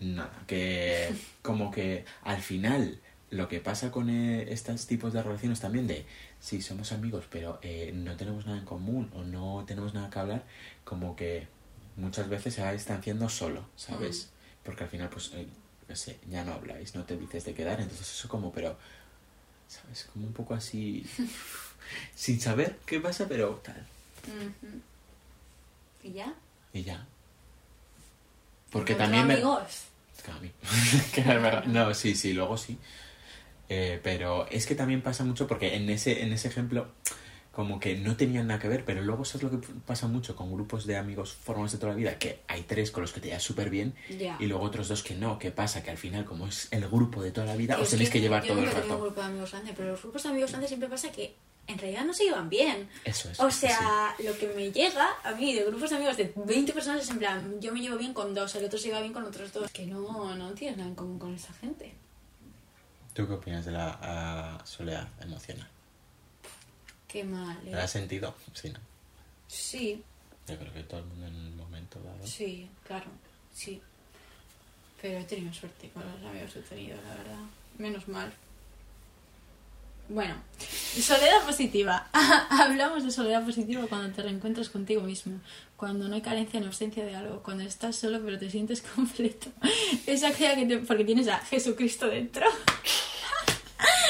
nada, que como que al final lo que pasa con eh, estos tipos de relaciones también de si somos amigos pero eh, no tenemos nada en común o no tenemos nada que hablar, como que muchas veces se va distanciando solo, ¿sabes? Porque al final pues, eh, no sé, ya no habláis, no te dices de quedar, entonces eso como, pero, ¿sabes? Como un poco así, sin saber qué pasa, pero tal. ¿Y ya? Y ya. Porque ¿Encontró también me... amigos? Que a mí. Que es verdad. No, sí, sí, luego sí. Eh, pero es que también pasa mucho porque en ese, en ese ejemplo como que no tenían nada que ver, pero luego sabes lo que pasa mucho con grupos de amigos formados de toda la vida, que hay tres con los que te llevas súper bien Ya. y luego otros dos que no. ¿Qué pasa? Que al final, como es el grupo de toda la vida, os es tenéis que llevar yo todo el rato. un grupo de amigos grande, pero los grupos de amigos grandes siempre pasa que en realidad no se llevan bien. Eso es. O sí. sea, lo que me llega a mí de grupos de amigos de 20 personas es en plan, yo me llevo bien con dos, el otro se lleva bien con otros dos. Que no, no tienes nada en común con esa gente. ¿Tú qué opinas de la soledad emocional? Qué mal, ¿eh? ¿La has sentido? Sí, ¿no? Sí, Yo creo que todo el mundo en un momento dado. sí, claro, sí. Pero he tenido suerte con los amigos que he tenido, la verdad. Menos mal. Bueno, soledad positiva. Hablamos de soledad positiva cuando te reencuentras contigo mismo, cuando no hay carencia ni ausencia de algo, cuando estás solo pero te sientes completo. Es aquella que te... porque tienes a Jesucristo dentro.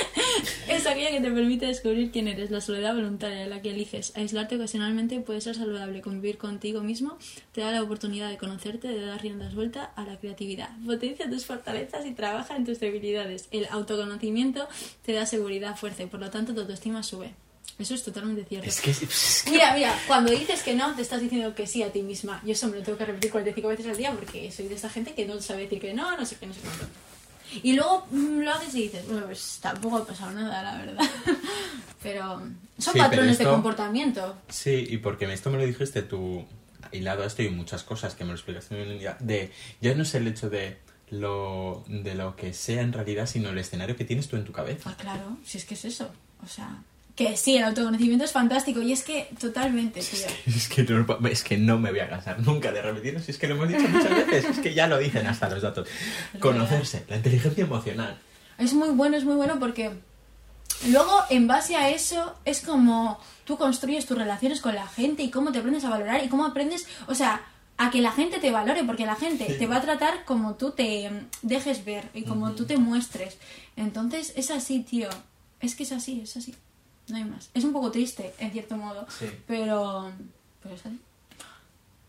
Es aquella que te permite descubrir quién eres, la soledad voluntaria, la que eliges. Aislarte ocasionalmente puede ser saludable, convivir contigo mismo te da la oportunidad de conocerte, de dar riendas vuelta a la creatividad. Potencia tus fortalezas y trabaja en tus debilidades. El autoconocimiento te da seguridad, fuerza y por lo tanto tu autoestima sube. Eso es totalmente cierto. Es que, es que- Mira, mira, cuando dices que no, te estás diciendo que sí a ti misma. Yo eso me lo tengo que repetir 45 veces al día porque soy de esa gente que no sabe decir que no, no sé qué, no sé cuánto. Y luego mm, lo haces y dices, bueno, pues tampoco ha pasado nada, la verdad. Pero son Sí, pero patrones de comportamiento. Sí, y porque esto me lo dijiste tú, hilado a esto y muchas cosas que me lo explicaste muy bien, de ya no es el hecho de lo, de lo que sea en realidad, sino el escenario que tienes tú en tu cabeza. Ah, claro, si es que es eso. O sea, que sí, el autoconocimiento es fantástico y es que totalmente, tío. Es que, no, es que no me voy a cansar nunca de repetirlo, si es que lo hemos dicho muchas veces, es que ya lo dicen hasta los datos. Conocerse, la inteligencia emocional. Es muy bueno, es muy bueno porque luego en base a eso es como tú construyes tus relaciones con la gente y cómo te aprendes a valorar y cómo aprendes, o sea, a que la gente te valore porque la gente te va a tratar como tú te dejes ver y como tú te muestres. Entonces es así, tío. Es que es así, es así. No hay más. Es un poco triste, en cierto modo. Sí. Pero, pero es así.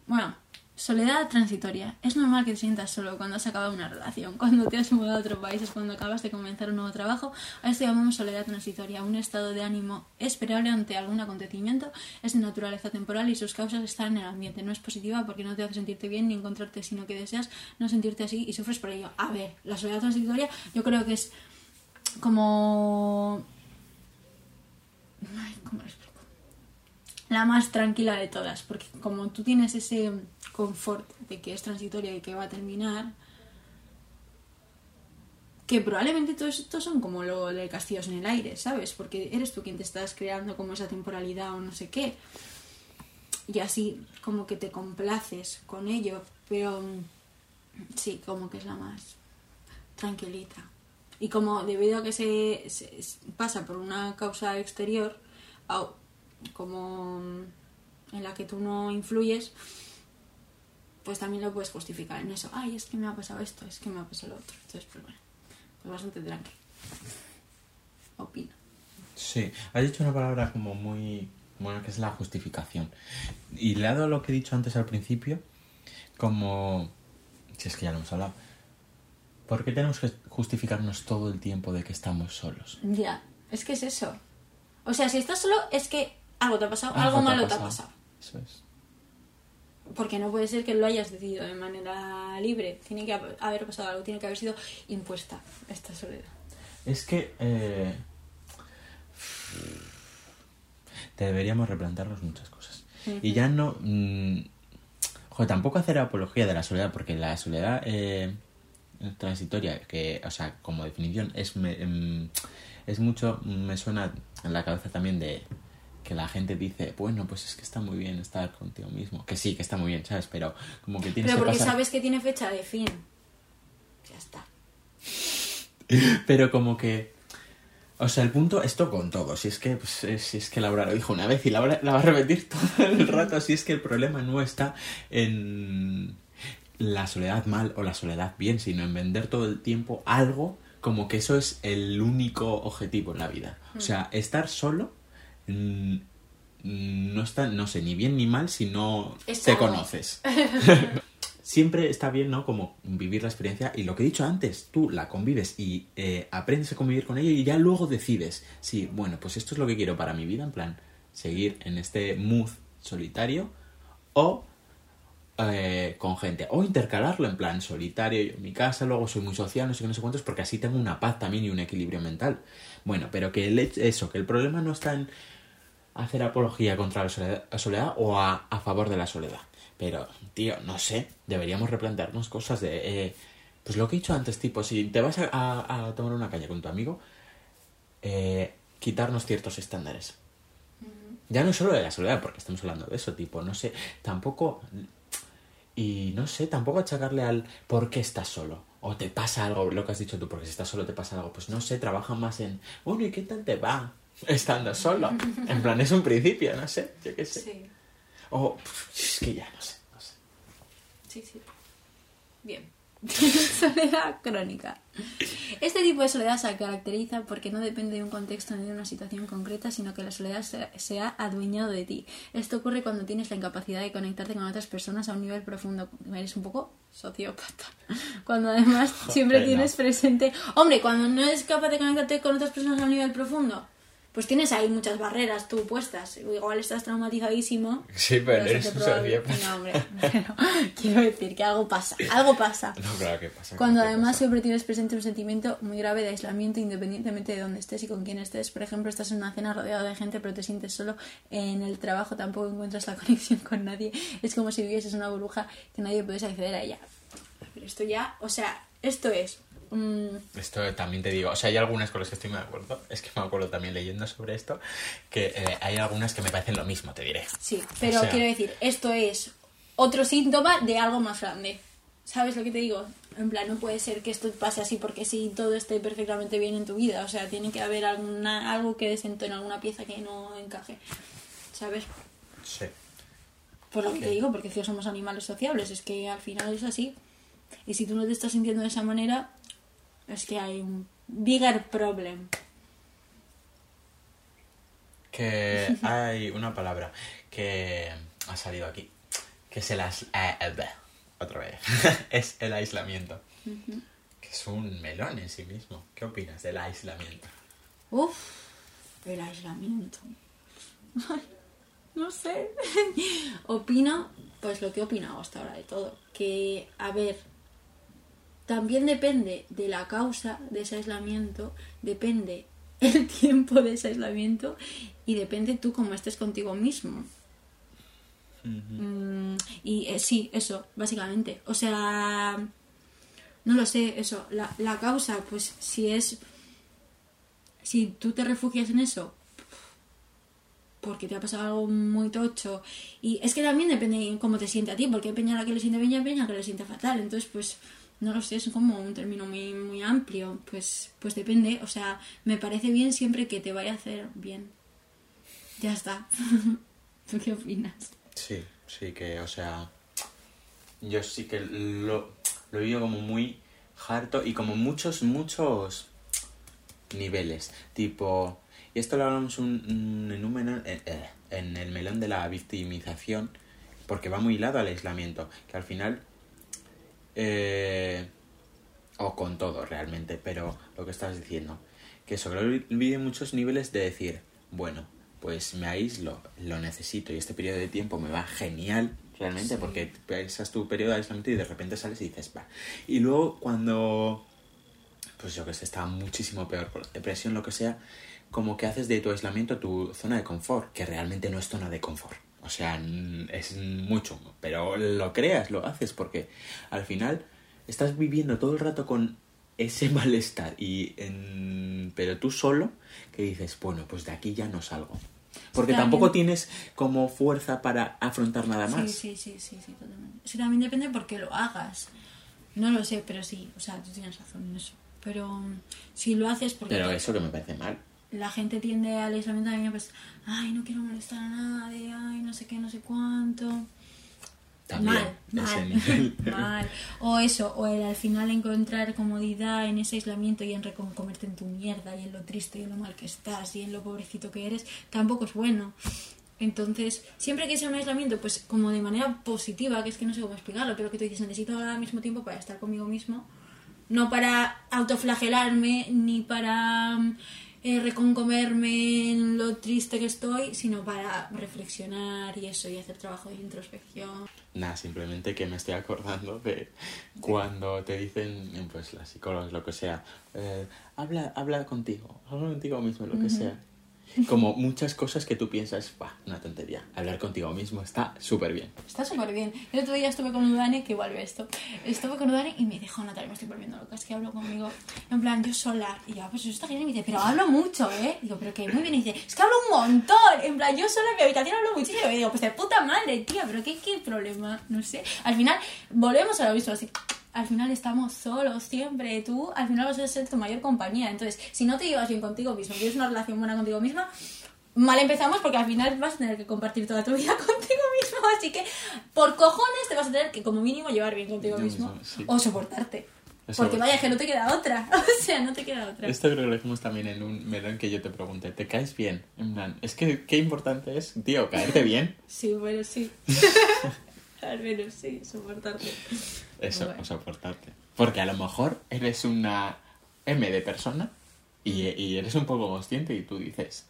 Bueno, soledad transitoria. Es normal que te sientas solo cuando has acabado una relación, cuando te has mudado a otro país, es cuando acabas de comenzar un nuevo trabajo. A esto llamamos soledad transitoria, un estado de ánimo esperable ante algún acontecimiento. Es de naturaleza temporal y sus causas están en el ambiente. No es positiva porque no te hace sentirte bien ni encontrarte, sino que deseas no sentirte así y sufres por ello. A ver, la soledad transitoria yo creo que es como... Ay, ¿Cómo lo explico? la más tranquila de todas, porque como tú tienes ese confort de que es transitoria y que va a terminar, que probablemente todo esto son como lo de castillos en el aire, ¿sabes? Porque eres tú quien te estás creando como esa temporalidad o no sé qué. Y así como que te complaces con ello, pero mm, sí, como que es la más tranquilita. Y como debido a que se, pasa por una causa exterior, como mm, en la que tú no influyes, pues también lo puedes justificar en eso. Ay, es que me ha pasado esto, es que me ha pasado lo otro. Entonces, pues bueno, pues bastante tranqui. Opino. Sí, has dicho una palabra como muy Bueno, que es la justificación. Y le dado lo que he dicho antes al principio, como... Si es que ya lo hemos hablado. ¿Por qué tenemos que justificarnos todo el tiempo de que estamos solos? Ya, es que es eso. O sea, si estás solo, es que algo te ha pasado, algo, malo te ha pasado. Eso es. Porque no puede ser que lo hayas decidido de manera libre. Tiene que hab- haber pasado algo, tiene que haber sido impuesta esta soledad. Es que eh, deberíamos replantearnos muchas cosas. Y ya no... mm, joder, tampoco hacer apología de la soledad, porque la soledad eh, transitoria, que, o sea, como definición, es, me- em, es mucho... Me suena en la cabeza también de que la gente dice, bueno, pues es que está muy bien estar contigo mismo. Que sí, que está muy bien, ¿sabes? Pero como que tienes Pero que porque pasar... sabes que tiene fecha de fin. Ya está. Pero como que. O sea, el punto, esto con todo. Si es que, pues, eh, si es que Laura lo dijo una vez y Laura la va a repetir todo el rato. Si es que el problema no está en la soledad mal o la soledad bien, sino en vender todo el tiempo algo como que eso es el único objetivo en la vida. O sea, estar solo mm, mm, no está, no sé, ni bien ni mal si no te conoces. siempre está bien, ¿no? Como vivir la experiencia y lo que he dicho antes, tú la convives y eh, aprendes a convivir con ella y ya luego decides, sí, bueno, pues esto es lo que quiero para mi vida, en plan, seguir en este mood solitario o eh, con gente, o intercalarlo en plan solitario, yo en mi casa, luego soy muy social, no sé qué, no sé cuántos, porque así tengo una paz también y un equilibrio mental. Bueno, pero que el eso, que el problema no está en hacer apología contra la soledad, la soledad o a, a favor de la soledad. Pero, tío, no sé, deberíamos replantearnos cosas de... eh, pues lo que he dicho antes, tipo, si te vas a, a- a tomar una caña con tu amigo, eh, quitarnos ciertos estándares. Ya no solo de la soledad, porque estamos hablando de eso, tipo, no sé, tampoco... Y no sé, tampoco achacarle al por qué estás solo. O te pasa algo, lo que has dicho tú, porque si estás solo te pasa algo. Pues no sé, trabaja más en, bueno, ¿y qué tal te va estando solo? En plan, es un principio, no sé, yo qué sé. Sí, O, es que ya no sé, no sé. sí, sí. Bien. soledad crónica. Este tipo de soledad se caracteriza porque no depende de un contexto ni de una situación concreta, sino que la soledad se, se ha adueñado de ti. Esto ocurre cuando tienes la incapacidad de conectarte con otras personas a un nivel profundo. Eres un poco sociópata. Cuando además siempre tienes presente... Hombre, cuando no eres capaz de conectarte con otras personas a un nivel profundo, pues tienes ahí muchas barreras tú puestas. Igual estás traumatizadísimo. Sí, pero eso eres un sociópata. No, hombre, pero quiero decir que algo pasa, algo pasa. No, claro, ¿qué pasa? Cuando ¿Qué además pasa? siempre tienes presente un sentimiento muy grave de aislamiento independientemente de dónde estés y con quién estés. Por ejemplo, estás en una cena rodeado de gente pero te sientes solo. En el trabajo tampoco encuentras la conexión con nadie. Es como si vivieses una burbuja que nadie pudiese acceder a ella. Pero esto ya, o sea, esto es... mm, Esto también te digo, o sea, hay algunas con las que estoy muy de acuerdo. Es que me acuerdo también leyendo sobre esto, que eh, hay algunas que me parecen lo mismo, te diré. sí, pero O sea- quiero decir, esto es otro síntoma de algo más grande. ¿Sabes lo que te digo? En plan, no puede ser que esto pase así porque sí todo esté perfectamente bien en tu vida. O sea, tiene que haber alguna, algo que desentone, alguna pieza que no encaje. ¿Sabes? Sí. Por lo que te digo, porque que somos animales sociables. Es que al final es así. Y si tú no te estás sintiendo de esa manera, es que hay un bigger problem. Que hay una palabra que ha salido aquí, que es el ais- eh, be- otra vez, es el aislamiento, que es un melón en sí mismo. ¿Qué opinas del aislamiento? Uf, el aislamiento. No sé. Opino, pues lo que he opinado hasta ahora de todo. Que, a ver, también depende de la causa de ese aislamiento, depende el tiempo de ese aislamiento y depende tú cómo estés contigo mismo. Mm, y eh, sí, eso, básicamente. O sea, no lo sé, eso. La, la causa, pues si es si tú te refugias en eso porque te ha pasado algo muy tocho y es que también depende de cómo te siente a ti porque hay peña a la que le siente bien y peña a la que le siente fatal entonces pues no lo sé es como un término muy muy amplio pues pues depende o sea me parece bien siempre que te vaya a hacer bien ya está ¿tú qué opinas? Sí, sí que, o sea, yo sí que lo, lo vivo como muy harto y como muchos, muchos niveles. Tipo, y esto lo hablamos un, en, un, eh, eh, en el melón de la victimización, porque va muy hilado al aislamiento, que al final, eh, o con todo realmente, pero lo que estás diciendo, que sobrevive muchos niveles de decir, bueno, pues me aíslo, lo necesito y este periodo de tiempo me va genial, realmente, Sí. porque pasas tu periodo de aislamiento y de repente sales y dices, va. Y luego cuando, pues yo que sé, está muchísimo peor por la depresión, lo que sea, como que haces de tu aislamiento tu zona de confort, que realmente no es zona de confort. O sea, es muy chungo, pero lo creas, lo haces, porque al final estás viviendo todo el rato con ese malestar y en... pero tú solo que dices bueno pues de aquí ya no salgo porque tampoco tienes como fuerza para afrontar nada más Sí, sí, sí, sí, sí, totalmente. Eso también depende por qué lo hagas. No lo sé, pero sí, o sea, tú tienes razón en eso. Pero mm, si lo haces porque pero eso que me parece mal la gente tiende al aislamiento también, pues, ay, no quiero molestar a nadie, ay, no sé qué, no sé cuánto. también mal, mal, mal. O eso, o el al final encontrar comodidad en ese aislamiento y en recomerte en tu mierda y en lo triste y en lo mal que estás y en lo pobrecito que eres, tampoco es bueno. Entonces, siempre que sea un aislamiento, pues como de manera positiva, que es que no sé cómo explicarlo, pero que tú dices, necesito ahora mismo tiempo para estar conmigo mismo, no para autoflagelarme ni para mm, eh, reconcomerme en lo triste que estoy, sino para reflexionar y eso, y hacer trabajo de introspección. Nada, simplemente que me estoy acordando de cuando te dicen, pues las psicólogas, lo que sea, eh, habla, habla contigo, habla contigo mismo, lo que sea. Como muchas cosas que tú piensas, "Buah, una tontería. Hablar contigo mismo está súper bien. Está súper bien. El otro día estuve con Udane, que igual ve esto. Estuve con Udane y me dijo, Natalia, me estoy volviendo loca, es que hablo conmigo. En plan, yo sola. Y yo, "Ah, pues eso está genial. Y me dice, pero hablo mucho, ¿eh? Digo, pero que muy bien. Y dice, es que hablo un montón. En plan, yo sola en mi habitación hablo muchísimo. Y digo, pues de puta madre, tía, pero qué, qué problema. No sé. Al final, volvemos a lo mismo, así. Al final estamos solos siempre. Tú, al final vas a ser tu mayor compañía. Entonces, si no te llevas bien contigo mismo, tienes una relación buena contigo misma, mal empezamos porque al final vas a tener que compartir toda tu vida contigo mismo. Así que, por cojones, te vas a tener que, como mínimo, llevar bien contigo Yo mismo. mismo, sí. O soportarte. Eso porque vaya, que no te queda otra. O sea, no te queda otra. Esto creo que lo dijimos también en un melón que yo te pregunté, ¿te caes bien? En plan, es que qué importante es, tío, caerte bien. Sí, bueno, sí. al menos sí, soportarte. Eso, Bueno. soportarte. Porque a lo mejor eres una M de persona y, y eres un poco consciente y tú dices,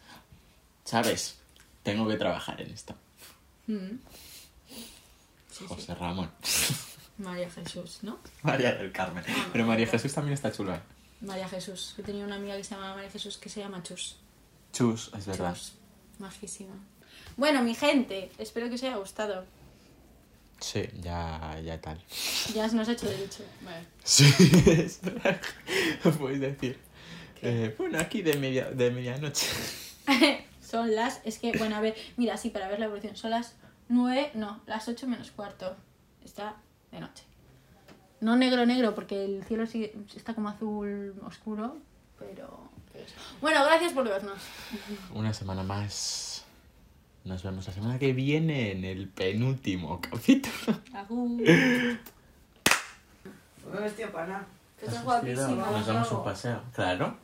¿sabes? Tengo que trabajar en esto. Mm. Sí, José sí. Ramón. María Jesús, ¿no? María del Carmen. Pero María Jesús también está chula. María Jesús. Yo tenía una amiga que se llama María Jesús que se llama Chus. Chus, es verdad. Chus. Majísima. Bueno, mi gente, espero que os haya gustado. Sí, ya, ya tal. Ya se nos ha hecho de dicho. Vale. Sí, es verdad. Decir. Eh, bueno, aquí de, media, de medianoche. Son las, es que, bueno, a ver, mira, sí, para ver la evolución, son las 9, no, las 8 menos cuarto. Está de noche. No negro, negro, porque el cielo sigue, está como azul oscuro, pero... Bueno, gracias por vernos. Una semana más. Nos vemos la semana que viene en el penúltimo capítulo. Agur. No me vestido para nada. Estás guapísima. Nos damos un paseo. Claro.